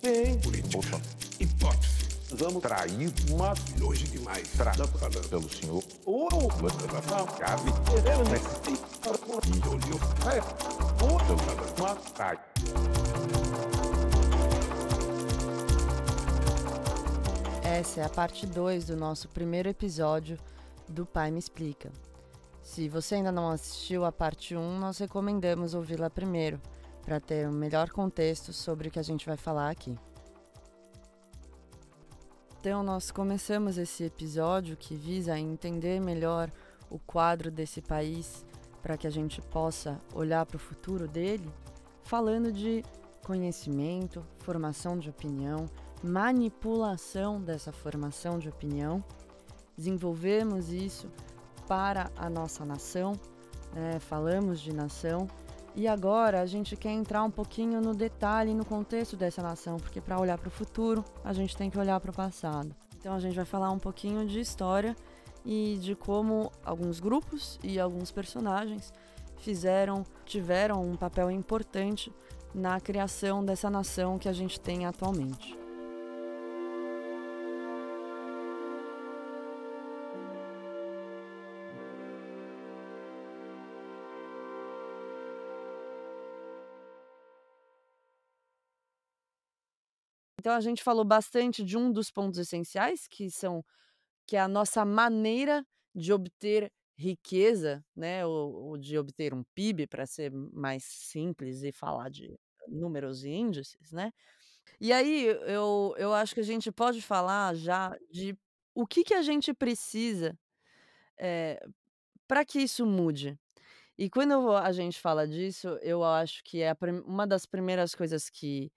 Tem. Política. Hipótese. Vamos trair uma Longe demais. Tra- Tá falando. pelo senhor. Ou Chave. olhou. Uma trai. Essa é a parte 2 do nosso primeiro episódio do Pai Me Explica. Se você ainda não assistiu a parte 1, nós recomendamos ouvi-la primeiro, para ter um melhor contexto sobre o que a gente vai falar aqui. Então, nós começamos esse episódio que visa entender melhor o quadro desse país para que a gente possa olhar para o futuro dele, falando de conhecimento, formação de opinião, manipulação dessa formação de opinião. Desenvolvemos isso para a nossa nação, né? falamos de nação, e agora a gente quer entrar um pouquinho no detalhe, no contexto dessa nação, porque para olhar para o futuro a gente tem que olhar para o passado. Então a gente vai falar um pouquinho de história e de como alguns grupos e alguns personagens fizeram, tiveram um papel importante na criação dessa nação que a gente tem atualmente. Então a gente falou bastante de um dos pontos essenciais, que são que é a nossa maneira de obter riqueza, né, ou, ou de obter um PIB, para ser mais simples e falar de números e índices, né? E aí eu, eu acho que a gente pode falar já de o que, que a gente precisa para que isso mude. E quando a gente fala disso, eu acho que é uma das primeiras coisas que,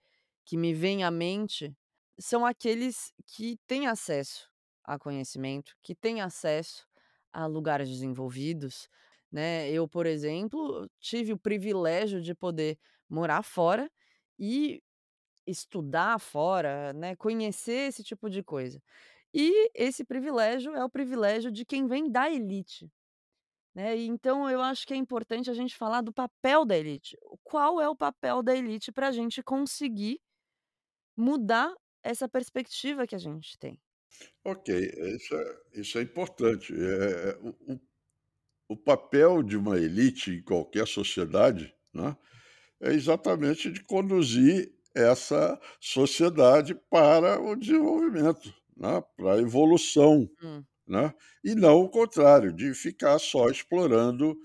que me vem à mente são aqueles que têm acesso a conhecimento, que têm acesso a lugares desenvolvidos, né? Eu, por exemplo, tive o privilégio de poder morar fora e estudar fora, né? Conhecer esse tipo de coisa. E esse privilégio é o privilégio de quem vem da elite. Né? Então eu acho que é importante a gente falar do papel da elite. Qual é o papel da elite para a gente conseguir mudar essa perspectiva que a gente tem? Ok, isso é, isso é importante. É, é, o, o- o papel de uma elite em qualquer sociedade, né, é exatamente de conduzir essa sociedade para o desenvolvimento, né, para a evolução, Hum. né, e não o contrário, de ficar só explorando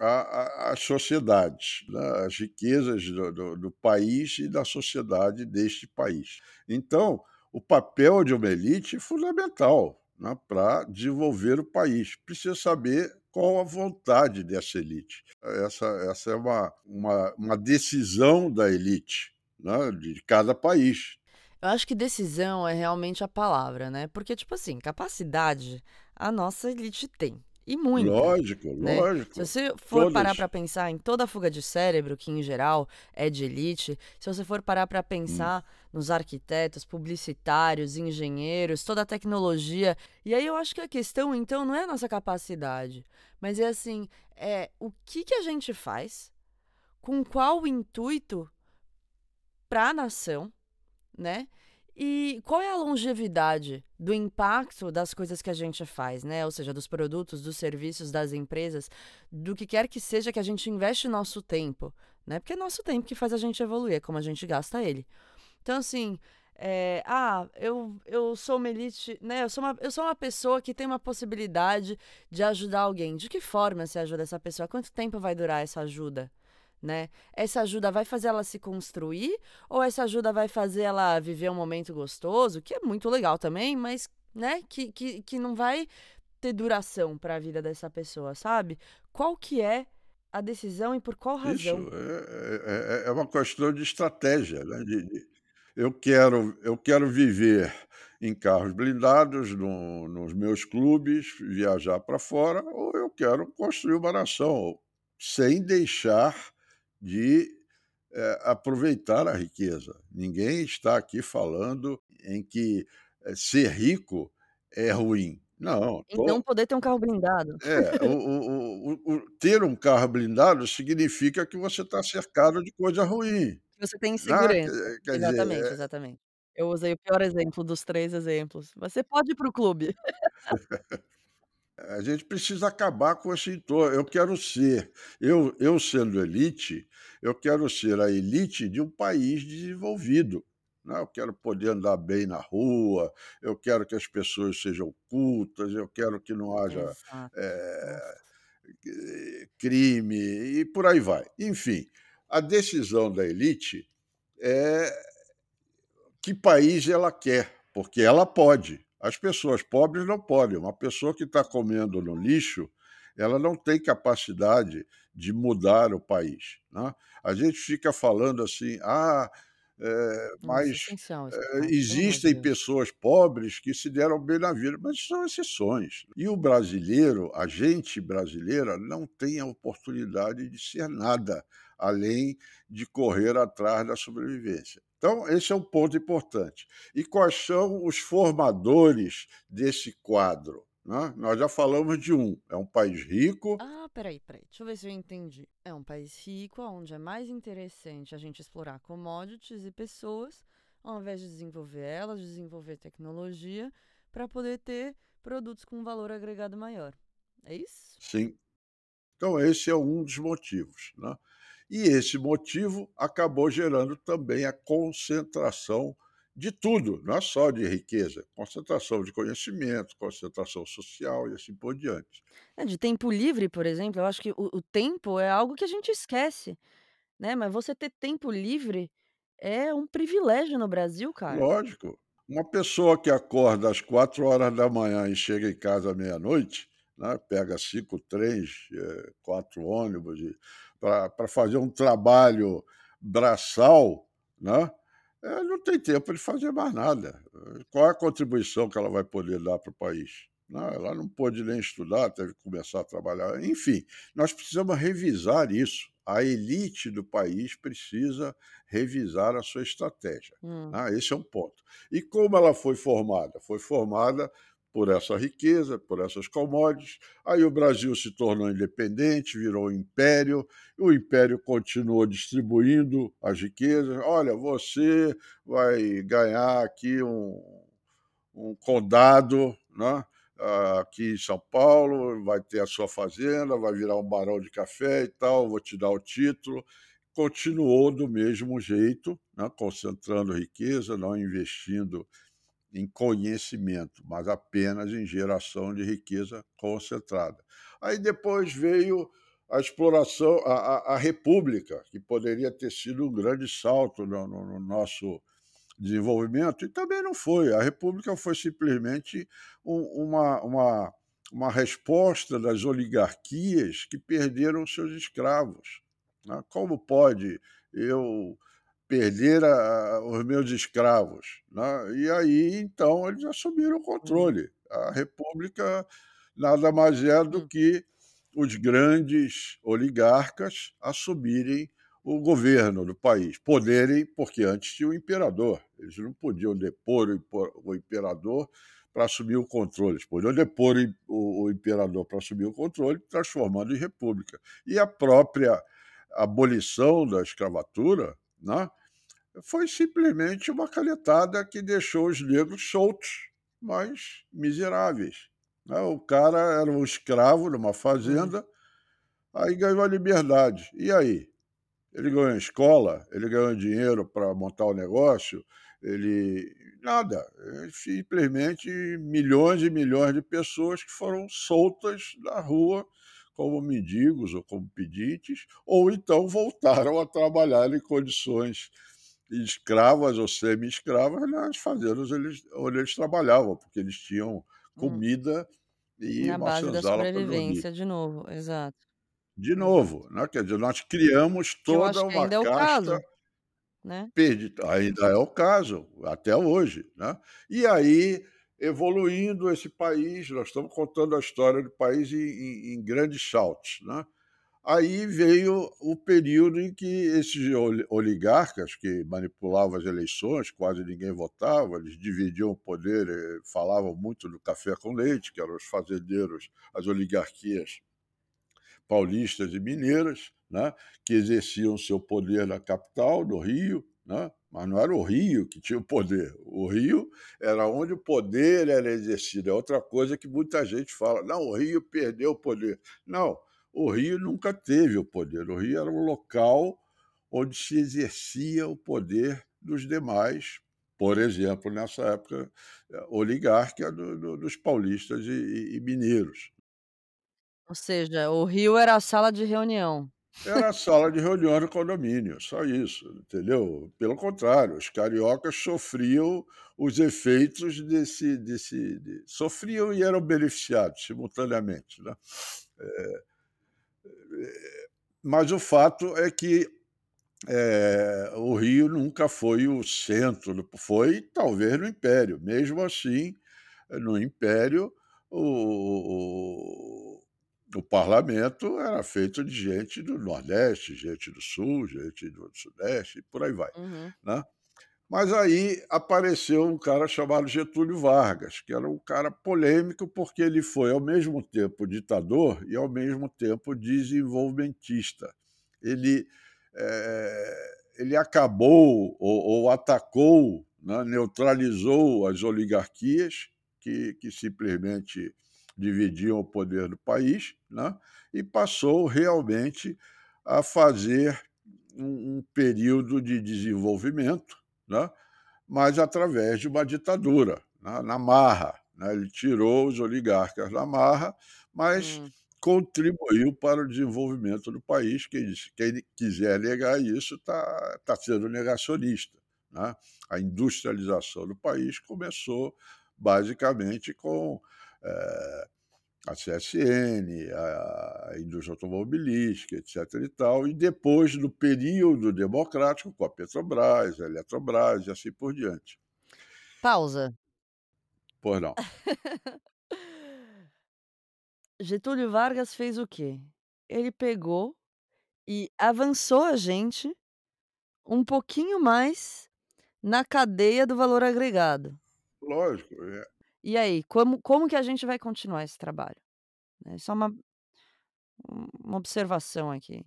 a- a- as sociedades, né, as riquezas do, do- do país e da sociedade deste país. Então, o papel de uma elite é fundamental né, para desenvolver o país. Precisa saber qual a vontade dessa elite. Essa, essa é uma, uma, uma decisão da elite né, de cada país. Eu acho que decisão é realmente a palavra, né? Porque, tipo assim, capacidade a nossa elite tem. E muita. Lógico, né? lógico. Se você for parar Todas. para pensar em toda a fuga de cérebro, que em geral é de elite, se você for parar para pensar nos arquitetos, publicitários, engenheiros, toda a tecnologia, e aí eu acho que a questão então não é a nossa capacidade, mas é assim, é o que que a gente faz, com qual intuito para a nação, né? E qual é a longevidade do impacto das coisas que a gente faz, né? Ou seja, dos produtos, dos serviços, das empresas, do que quer que seja que a gente investe nosso tempo, né? Porque é nosso tempo que faz a gente evoluir, é como a gente gasta ele. Então, assim, é, ah, eu, eu sou uma elite, né? Eu sou uma, eu sou uma pessoa que tem uma possibilidade de ajudar alguém. De que forma você ajuda essa pessoa? Quanto tempo vai durar essa ajuda? Né? Essa ajuda vai fazer ela se construir ou essa ajuda vai fazer ela viver um momento gostoso, que é muito legal também, mas né, que, que, que não vai ter duração para a vida dessa pessoa, sabe? Qual que é a decisão e por qual Isso razão? é, é- é uma questão de estratégia. Né? de- de- eu, quero, eu quero viver em carros blindados no- nos meus clubes, viajar para fora, ou eu quero construir uma nação sem deixar de eh, aproveitar a riqueza. Ninguém está aqui falando em que eh, ser rico é ruim. Não, não poder ter um carro blindado. é, o, o- o- ter um carro blindado significa que você está cercado de coisa ruim. você tem Né, segurança. quer quer dizer, Exatamente, é exatamente. Eu usei o pior exemplo dos 3 exemplos, você pode ir para o clube. A gente precisa acabar com esse entorno. Eu quero ser eu eu sendo elite, eu quero ser a elite de um país desenvolvido, né. Eu quero poder andar bem na rua, eu quero que as pessoas sejam cultas, eu quero que não haja, eh, crime e por aí vai. Enfim, a decisão da elite é que país ela quer, porque ela pode. As pessoas pobres não podem. Uma pessoa que está comendo no lixo, ela não tem capacidade de mudar o país, né. A gente fica falando assim: "Ah, Nossa, mas, amor de existem pessoas pobres que se deram bem na vida", mas são exceções. E o brasileiro, a gente brasileira, não tem a oportunidade de ser nada, além de correr atrás da sobrevivência. Então esse é um ponto importante. E quais são os formadores desse quadro, né. Nós já falamos de um, é um país rico Ah, espera aí, espera aí, deixa eu ver se eu entendi. É um país rico, aonde é mais interessante a gente explorar commodities e pessoas, ao invés de desenvolver elas, desenvolver tecnologia, para poder ter produtos com valor agregado maior. É isso? Sim. Então esse é um dos motivos, né. E esse motivo acabou gerando também a concentração de tudo, não é só de riqueza, concentração de conhecimento, concentração social e assim por diante. É, de tempo livre, por exemplo, eu acho que o o tempo é algo que a gente esquece, né, mas você ter tempo livre é um privilégio no Brasil, cara. Lógico. Uma pessoa que acorda às 4h e chega em casa à meia-noite, né, pega 5 trens, eh, 4 ônibus e pra fazer um trabalho braçal, né, eh, não tem tempo de fazer mais nada. Qual é a contribuição que ela vai poder dar para o país? Né, ela não pôde nem estudar, teve que começar a trabalhar, enfim, nós precisamos revisar isso. A elite do país precisa revisar a sua estratégia, Hum. né, esse é um ponto. E como ela foi formada? Foi formada por essa riqueza, por essas commodities, aí o Brasil se tornou independente, virou império, o império continuou distribuindo as riquezas: "Olha, você vai ganhar aqui um um condado, né, aqui em São Paulo, vai ter a sua fazenda, vai virar um barão de café e tal, vou te dar o título". Continuou do mesmo jeito, né, concentrando riqueza, não investindo em conhecimento, mas apenas em geração de riqueza concentrada. Aí depois veio a exploração a a a república, que poderia ter sido um grande salto no no no nosso desenvolvimento, e também não foi. A república foi simplesmente um uma uma uma resposta das oligarquias que perderam seus escravos, né. Como pode eu perder a os meus escravos, né. E aí, então, eles assumiram o Hum. controle. A república nada mais é do Hum. que os grandes oligarcas assumirem o governo do país. Poderem porque antes tinha o imperador, eles não podiam depor o imperador para assumir o controle, eles podiam depor o imperador para assumir o controle, transformando em república. E a própria abolição da escravatura, né, foi simplesmente uma canetada que deixou os negros soltos, mas miseráveis, né. O cara era um escravo numa Hum. fazenda, aí ganhou a liberdade. E aí? Ele ganhou escola, ele ganhou dinheiro para montar o negócio, ele nada, simplesmente milhões e milhões de pessoas que foram soltas na rua como mendigos ou como pedintes, ou então voltaram a trabalhar em condições escravas ou semi-escravas nas fazendas onde eles onde eles trabalhavam, porque eles tinham Hum. comida e Na uma base da sobrevivência de novo, exato. De Exato. novo, né, quer dizer, nós criamos toda uma ainda é o casta caso, né. perdi ainda é o caso, até hoje, né. E aí, evoluindo esse país, nós estamos contando a história do país em em em grandes saltos, né. Aí veio o período em que esses oli oligarcas que manipulavam as eleições, quase ninguém votava, eles dividiam o poder, eh, falavam muito do café com leite, que eram os fazendeiros, as oligarquias paulistas e mineiras, né, que exerciam seu poder na capital, no Rio, né, mas não era o Rio que tinha o poder. O Rio era onde o poder era exercido. É outra coisa que muita gente fala: não, o Rio perdeu o poder. Não, o Rio nunca teve o poder. O Rio era um local onde se exercia o poder dos demais, por exemplo, nessa época oligárquica do, do, dos paulistas e, e, mineiros. Ou seja, o Rio era a sala de reunião. Era a sala de reunião no condomínio, só isso, entendeu? Pelo contrário, os cariocas sofriam os efeitos desse. desse de, sofriam e eram beneficiados simultaneamente. Né? É, mas o fato é que é, o Rio nunca foi o centro, foi talvez no Império. Mesmo assim, no Império, o, o parlamento era feito de gente do Nordeste, gente do Sul, gente do Sudeste, e por aí vai. Uhum. Né? Mas aí apareceu um cara chamado Getúlio Vargas, que era um cara polêmico porque ele foi ao mesmo tempo ditador e ao mesmo tempo desenvolvimentista. Ele, é, ele acabou ou, ou atacou, né, neutralizou as oligarquias que, que simplesmente dividiam o poder do país, né? e passou realmente a fazer um, um período de desenvolvimento, né? mas através de uma ditadura, né? na marra. Né? Ele tirou os oligarcas da marra, mas hum. contribuiu para o desenvolvimento do país. Quem, quem quiser negar isso está tá sendo negacionista. Né? A industrialização do país começou basicamente com é, a CSN, a, indústria automobilística, etc. e tal, e depois do período democrático com a Petrobras, a Eletrobras e assim por diante. Pausa. Pois não. Getúlio Vargas fez o quê? Ele pegou e avançou a gente um pouquinho mais na cadeia do valor agregado. Lógico, é. E aí, como como que a gente vai continuar esse trabalho? É só uma uma observação aqui.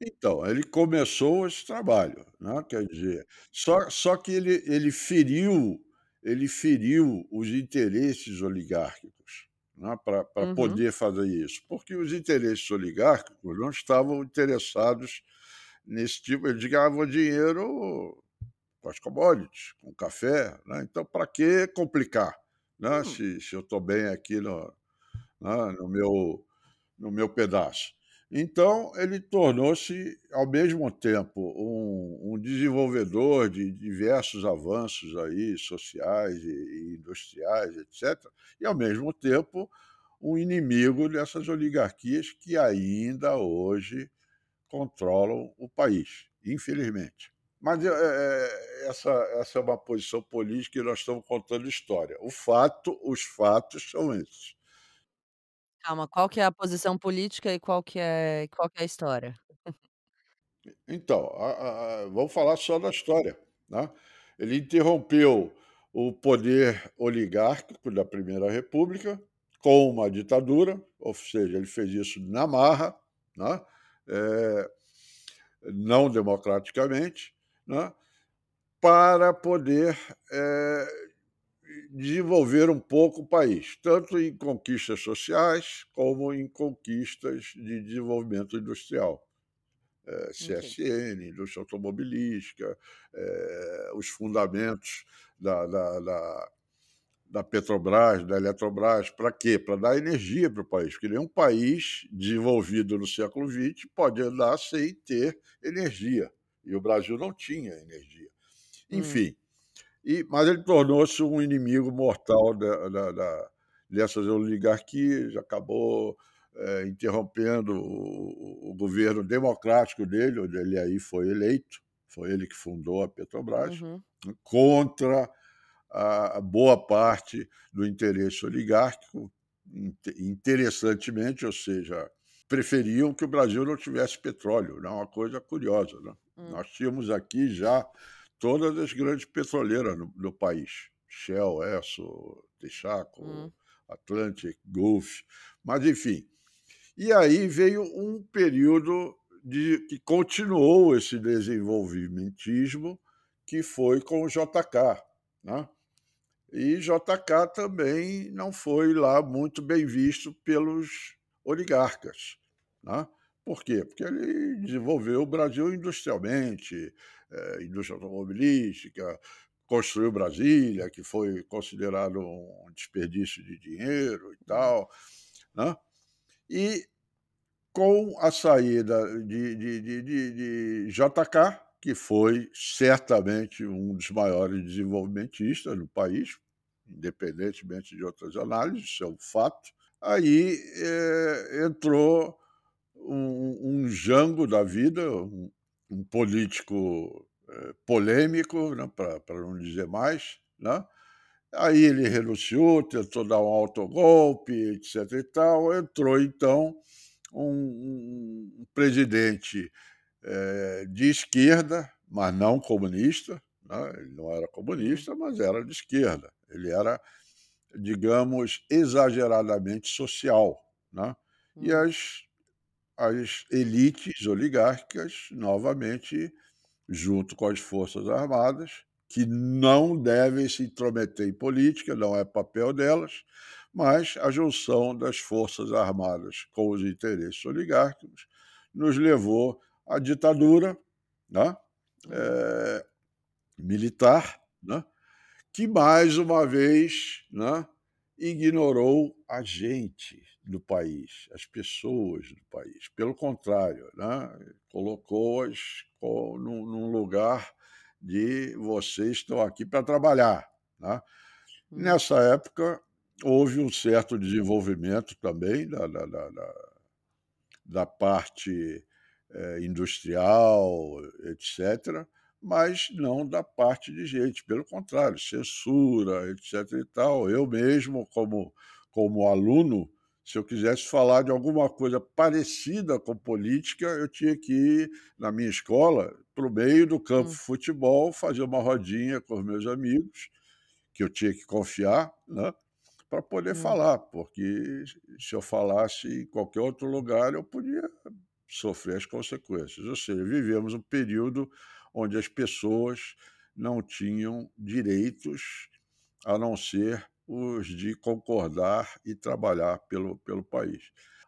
Então, ele começou esse trabalho, né, quer dizer, só só que ele ele feriu ele feriu os interesses oligárquicos, né, para Uhum. poder fazer isso, porque os interesses oligárquicos não estavam interessados nesse tipo eles ganhavam dinheiro com as commodities, com o café, né, então para que complicar, né, Hum. se se eu estou bem aqui no né, no meu no meu pedaço. Então ele tornou-se, ao mesmo tempo, um um desenvolvedor de diversos avanços aí sociais e e industriais, etcétera, e ao mesmo tempo um inimigo dessas oligarquias que ainda hoje controlam o país, infelizmente. Mas, eh eh, essa essa é uma posição política e nós estamos contando história. O fato os fatos são esses. Calma, qual que é a posição política e qual que é qual que é a história? Então, a a vamos falar só da história, né. Ele interrompeu o poder oligárquico da Primeira República com uma ditadura, ou seja, ele fez isso na marra, né, eh, não democraticamente, né, para poder, eh, desenvolver um pouco o país, tanto em conquistas sociais como em conquistas de desenvolvimento industrial. Ok. CSN, indústria automobilística, eh, os fundamentos da da da da Petrobras, da Eletrobras, para quê? Para dar energia para o país, porque nenhum país desenvolvido no século XX pode andar sem ter energia, e o Brasil não tinha energia. Hum. Enfim, e mas ele tornou-se um inimigo mortal da da da dessas oligarquias, acabou, eh, interrompendo o o governo democrático dele, onde ele aí foi eleito, foi ele que fundou a Petrobras, Uhum. contra a boa parte do interesse oligárquico, inte interessantemente, ou seja, preferiam que o Brasil não tivesse petróleo, né, uma coisa curiosa, né. Hum. Nós tínhamos aqui já todas as grandes petroleiras no no país, Shell, Esso, Texaco, Hum. Atlantic, Gulf, mas enfim. E aí veio um período de que continuou esse desenvolvimentismo, que foi com o JK, né. E JK também não foi lá muito bem visto pelos oligarcas, né. Por quê? Porque ele desenvolveu o Brasil industrialmente, eh, indústria automobilística, construiu Brasília, que foi considerado um desperdício de dinheiro e tal, né. E com a saída de de de de de JK, que foi certamente um dos maiores desenvolvimentistas no país, independentemente de outras análises, isso é um fato, aí, eh, entrou um um Jango da vida, um um político, eh, polêmico, né, pra não dizer mais, né. Aí ele renunciou, tentou dar um autogolpe, etc e tal, entrou então um um presidente, eh, de esquerda, mas não comunista, né, ele não era comunista, mas era de esquerda. Ele era, digamos, exageradamente social, né. E Hum. as as elites oligárquicas, novamente, junto com as forças armadas, que não devem se intrometer em política, não é papel delas, mas a junção das forças armadas com os interesses oligárquicos nos levou à ditadura, né, eh, militar, né, que mais uma vez, né, ignorou a gente do país, as pessoas do país. Pelo contrário, né, colocou-as co num num lugar de: "Vocês estão aqui pra trabalhar", né. Hum. Nessa época, houve um certo desenvolvimento também da da da da da parte, eh, industrial, etc, mas não da parte de gente, pelo contrário, censura, etc e tal. Eu mesmo, como como aluno, se eu quisesse falar de alguma coisa parecida com política, eu tinha que ir, na minha escola, para o meio do campo de Hum. futebol, fazer uma rodinha com os meus amigos, que eu tinha que confiar, né, pra poder Hum. falar, porque se eu falasse em qualquer outro lugar, eu podia sofrer as consequências. Ou seja, vivemos um período onde as pessoas não tinham direitos, a não ser os de concordar e trabalhar pelo pelo país.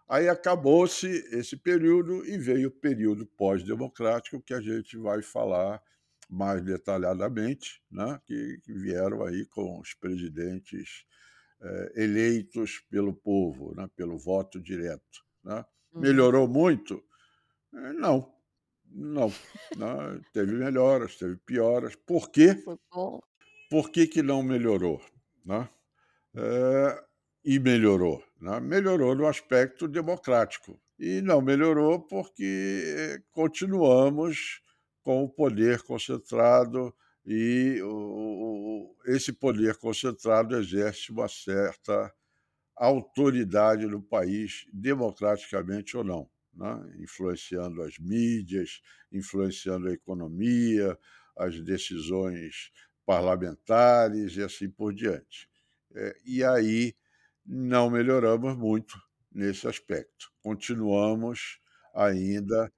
Aí acabou-se esse período e veio o período pós-democrático, que a gente vai falar mais detalhadamente, né, que que vieram aí com os presidentes, eh, eleitos pelo povo, né, pelo voto direto, né. Uhum. Melhorou muito? Eh, não, não, né, teve melhoras, teve pioras. Por quê? Por que que não melhorou, né? Eh, e melhorou, né? Melhorou no aspecto democrático e não melhorou porque continuamos com o poder concentrado e o esse poder concentrado exerce uma certa autoridade no país, democraticamente ou não, né, influenciando as mídias, influenciando a economia, as decisões parlamentares e assim por diante. Eh, e aí não melhoramos muito nesse aspecto. Continuamos ainda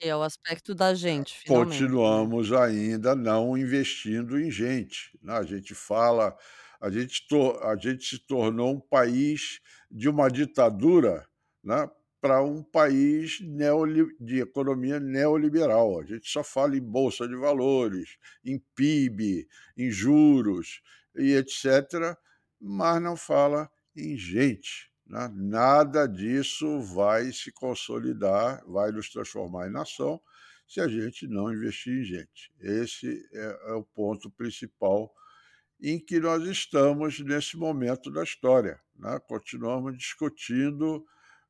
Que é o aspecto da gente, finalmente, né. continuamos ainda não investindo em gente, né. A gente fala a gente to a gente se tornou um país de uma ditadura, né, pra um país neoli de economia neoliberal. A gente só fala em bolsa de valores, em PIB, em juros e etc, mas não fala em gente, né. Nada disso vai se consolidar, vai nos transformar em nação, se a gente não investir em gente. Esse é é o ponto principal em que nós estamos nesse momento da história, né. Continuamos discutindo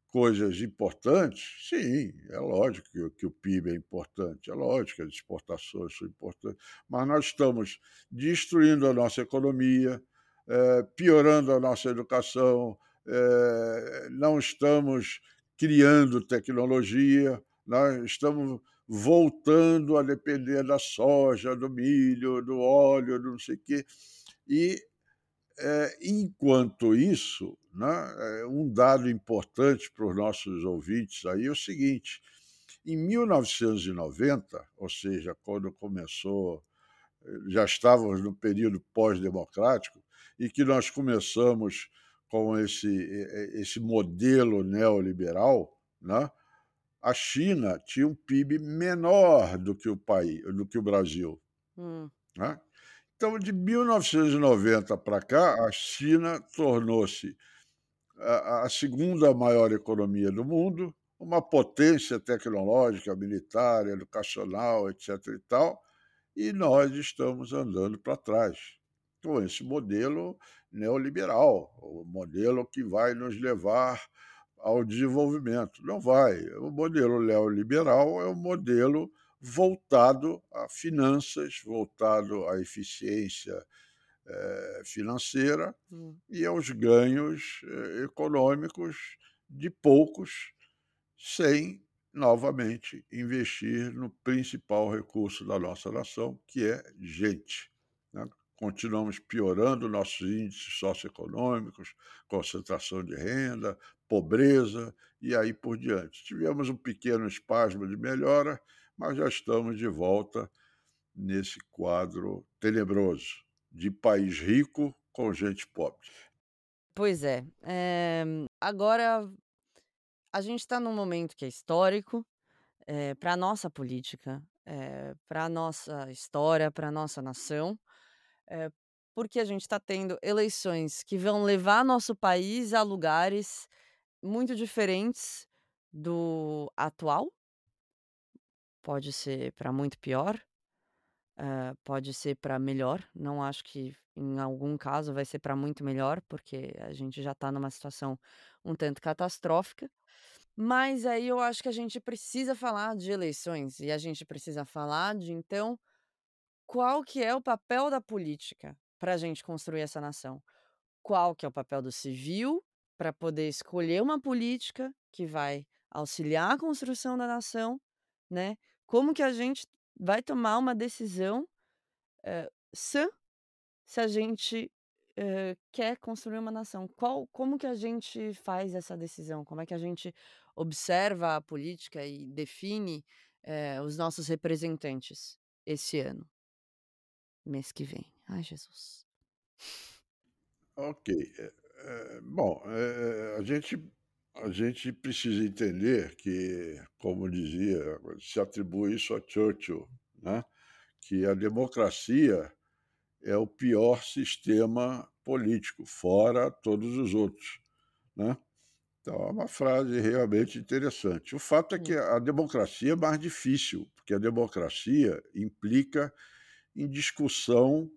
coisas importantes, sim, é lógico que o que o PIB é importante, é lógico que as exportações são importantes, mas nós estamos destruindo a nossa economia, piorando a nossa educação, eh, não estamos criando tecnologia, nós estamos voltando a depender da soja, do milho, do óleo, do não sei quê. E, eh, enquanto isso, né, eh, um dado importante para os nossos ouvintes aí é o seguinte: em 1990, ou seja, quando começou, eh, já estávamos no período pós-democrático, e que nós começamos com esse, esse modelo neoliberal, né? a China tinha um PIB menor do que o país, do que o Brasil. Hum. Né? Então, de 1990 para cá, a China tornou-se a, a segunda maior economia do mundo, uma potência tecnológica, militar, educacional, etc. e tal, e nós estamos andando para trás com esse modelo neoliberal, o modelo que vai nos levar ao desenvolvimento. Não vai. O modelo neoliberal é um modelo voltado a finanças, voltado à eficiência eh, financeira hum. e aos ganhos eh, econômicos de poucos, sem novamente investir no principal recurso da nossa nação, que é gente. Né? Continuamos piorando nossos índices socioeconômicos, concentração de renda, pobreza e aí por diante. Tivemos um pequeno espasmo de melhora, mas já estamos de volta nesse quadro tenebroso de país rico com gente pobre. Pois é. é agora, a gente está num momento que é histórico é, para a nossa política, é, para a nossa história, para a nossa nação, é, porque a gente está tendo eleições que vão levar nosso país a lugares muito diferentes do atual. Pode ser para muito pior, uh, pode ser para melhor. Não acho que em algum caso vai ser para muito melhor, porque a gente já está numa situação um tanto catastrófica. Mas aí eu acho que a gente precisa falar de eleições e a gente precisa falar de então qual que é o papel da política para a gente construir essa nação. Qual que é o papel do civil para poder escolher uma política que vai auxiliar a construção da nação, né? Como que a gente vai tomar uma decisão eh, sã se a gente eh, quer construir uma nação? Qual, como que a gente faz essa decisão? Como é que a gente observa a política e define eh, os nossos representantes esse ano, mês que vem? Ai, Jesus. Ok. É, bom, é, a gente a gente precisa entender que, como dizia, se atribui isso a Churchill, né? que a democracia é o pior sistema político, fora todos os outros. Né? Então, é uma frase realmente interessante. O fato é que a democracia é mais difícil, porque a democracia implica em discussão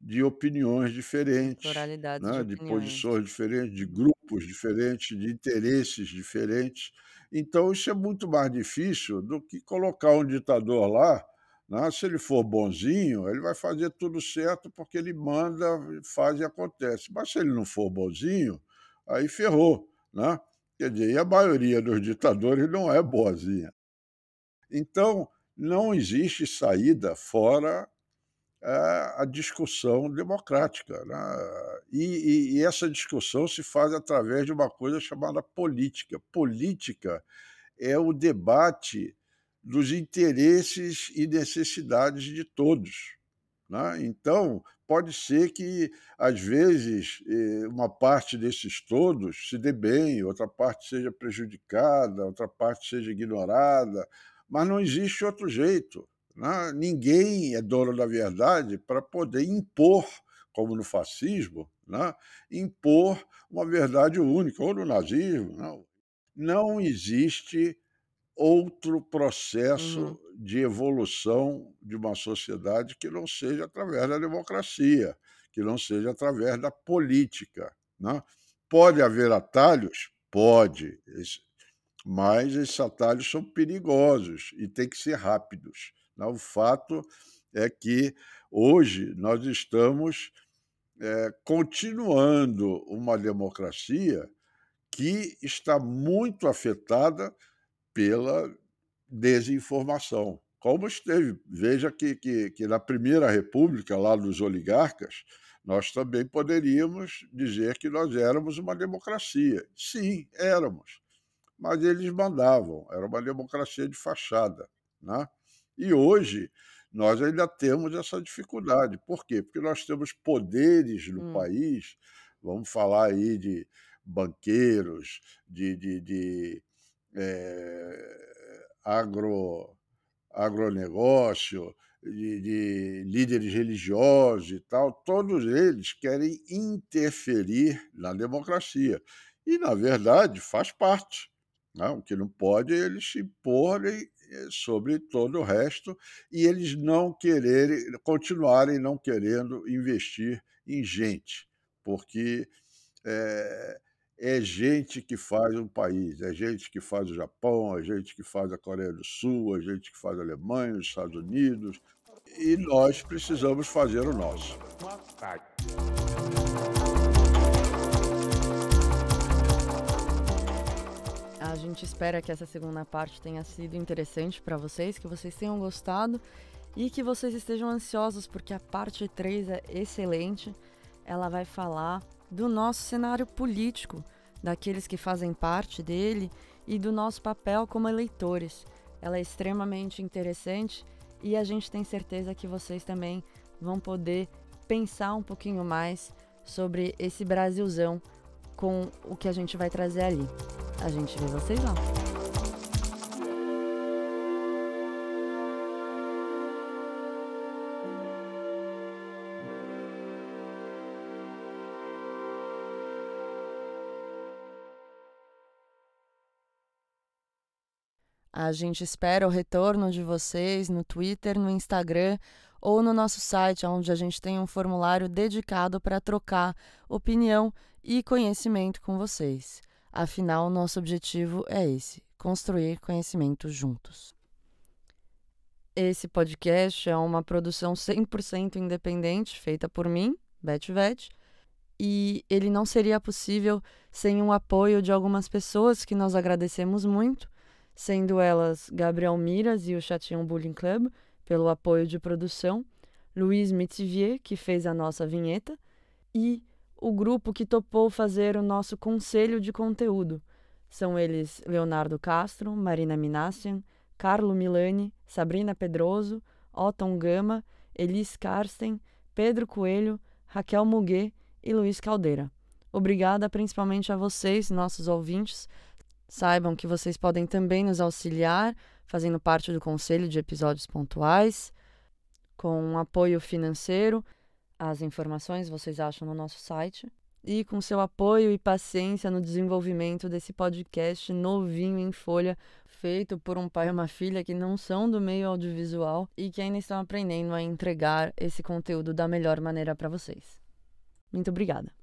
de opiniões diferentes, né? de, de posições diferentes, de grupos diferentes, de interesses diferentes. Então, isso é muito mais difícil do que colocar um ditador lá. Né? Se ele for bonzinho, ele vai fazer tudo certo porque ele manda, faz e acontece. Mas se ele não for bonzinho, aí ferrou. Né? Quer dizer, e a maioria dos ditadores não é boazinha. Então, não existe saída fora a discussão democrática. Né? E, e, e, essa discussão se faz através de uma coisa chamada política. Política é o debate dos interesses e necessidades de todos. Né? Então, pode ser que, às vezes, eh, uma parte desses todos se dê bem, outra parte seja prejudicada, outra parte seja ignorada, mas não existe outro jeito. Né? Ninguém é dono da verdade para poder impor, como no fascismo, né? impor uma verdade única, ou no nazismo. Não, não existe outro processo uhum. de evolução de uma sociedade que não seja através da democracia, que não seja através da política. Né? Pode haver atalhos? Pode, mas esses atalhos são perigosos e têm que ser rápidos. Né? O fato é que hoje nós estamos é, continuando uma democracia que está muito afetada pela desinformação. Como esteve, veja que, que, que na Primeira República, lá dos oligarcas, nós também poderíamos dizer que nós éramos uma democracia. Sim, éramos. Mas eles mandavam, era uma democracia de fachada. Né? E hoje nós ainda temos essa dificuldade. Por quê? Porque nós temos poderes no Hum. país, vamos falar aí de banqueiros, de, de, de eh, agro, agronegócio, de, de líderes religiosos e tal, todos eles querem interferir na democracia. E, na verdade, faz parte. O que não pode é eles se imporem eh, sobre todo o resto e eles não quererem, continuarem não querendo investir em gente, porque é, é gente que faz um país, é gente que faz o Japão, é gente que faz a Coreia do Sul, é gente que faz a Alemanha, os Estados Unidos, e nós precisamos fazer o nosso. A gente espera que essa segunda parte tenha sido interessante para vocês, que vocês tenham gostado e que vocês estejam ansiosos, porque a parte 3 é excelente. Ela vai falar do nosso cenário político, daqueles que fazem parte dele e do nosso papel como eleitores. Ela é extremamente interessante e a gente tem certeza que vocês também vão poder pensar um pouquinho mais sobre esse Brasilzão com o que a gente vai trazer ali. A gente vê vocês lá. A gente espera o retorno de vocês no Twitter, no Instagram ou no nosso site, onde a gente tem um formulário dedicado para trocar opinião e conhecimento com vocês. Afinal, nosso objetivo é esse: construir conhecimento juntos. Esse podcast é uma produção 100% independente, feita por mim, Beth Vet, e ele não seria possível sem o apoio de algumas pessoas que nós agradecemos muito, sendo elas Gabriel Miras e o Chatinho Bullying Club, pelo apoio de produção, Luiz Mitivier, que fez a nossa vinheta, e o grupo que topou fazer o nosso conselho de conteúdo. São eles Leonardo Castro, Marina Minassian, Carlo Milani, Sabrina Pedroso, Otton Gama, Elis Karsten, Pedro Coelho, Raquel Muguet e Luiz Caldeira. Obrigada principalmente a vocês, nossos ouvintes. Saibam que vocês podem também nos auxiliar, fazendo parte do conselho de episódios pontuais, com um apoio financeiro. As informações vocês acham no nosso site. E com seu apoio e paciência no desenvolvimento desse podcast novinho em folha, feito por um pai e uma filha que não são do meio audiovisual e que ainda estão aprendendo a entregar esse conteúdo da melhor maneira para vocês. Muito obrigada.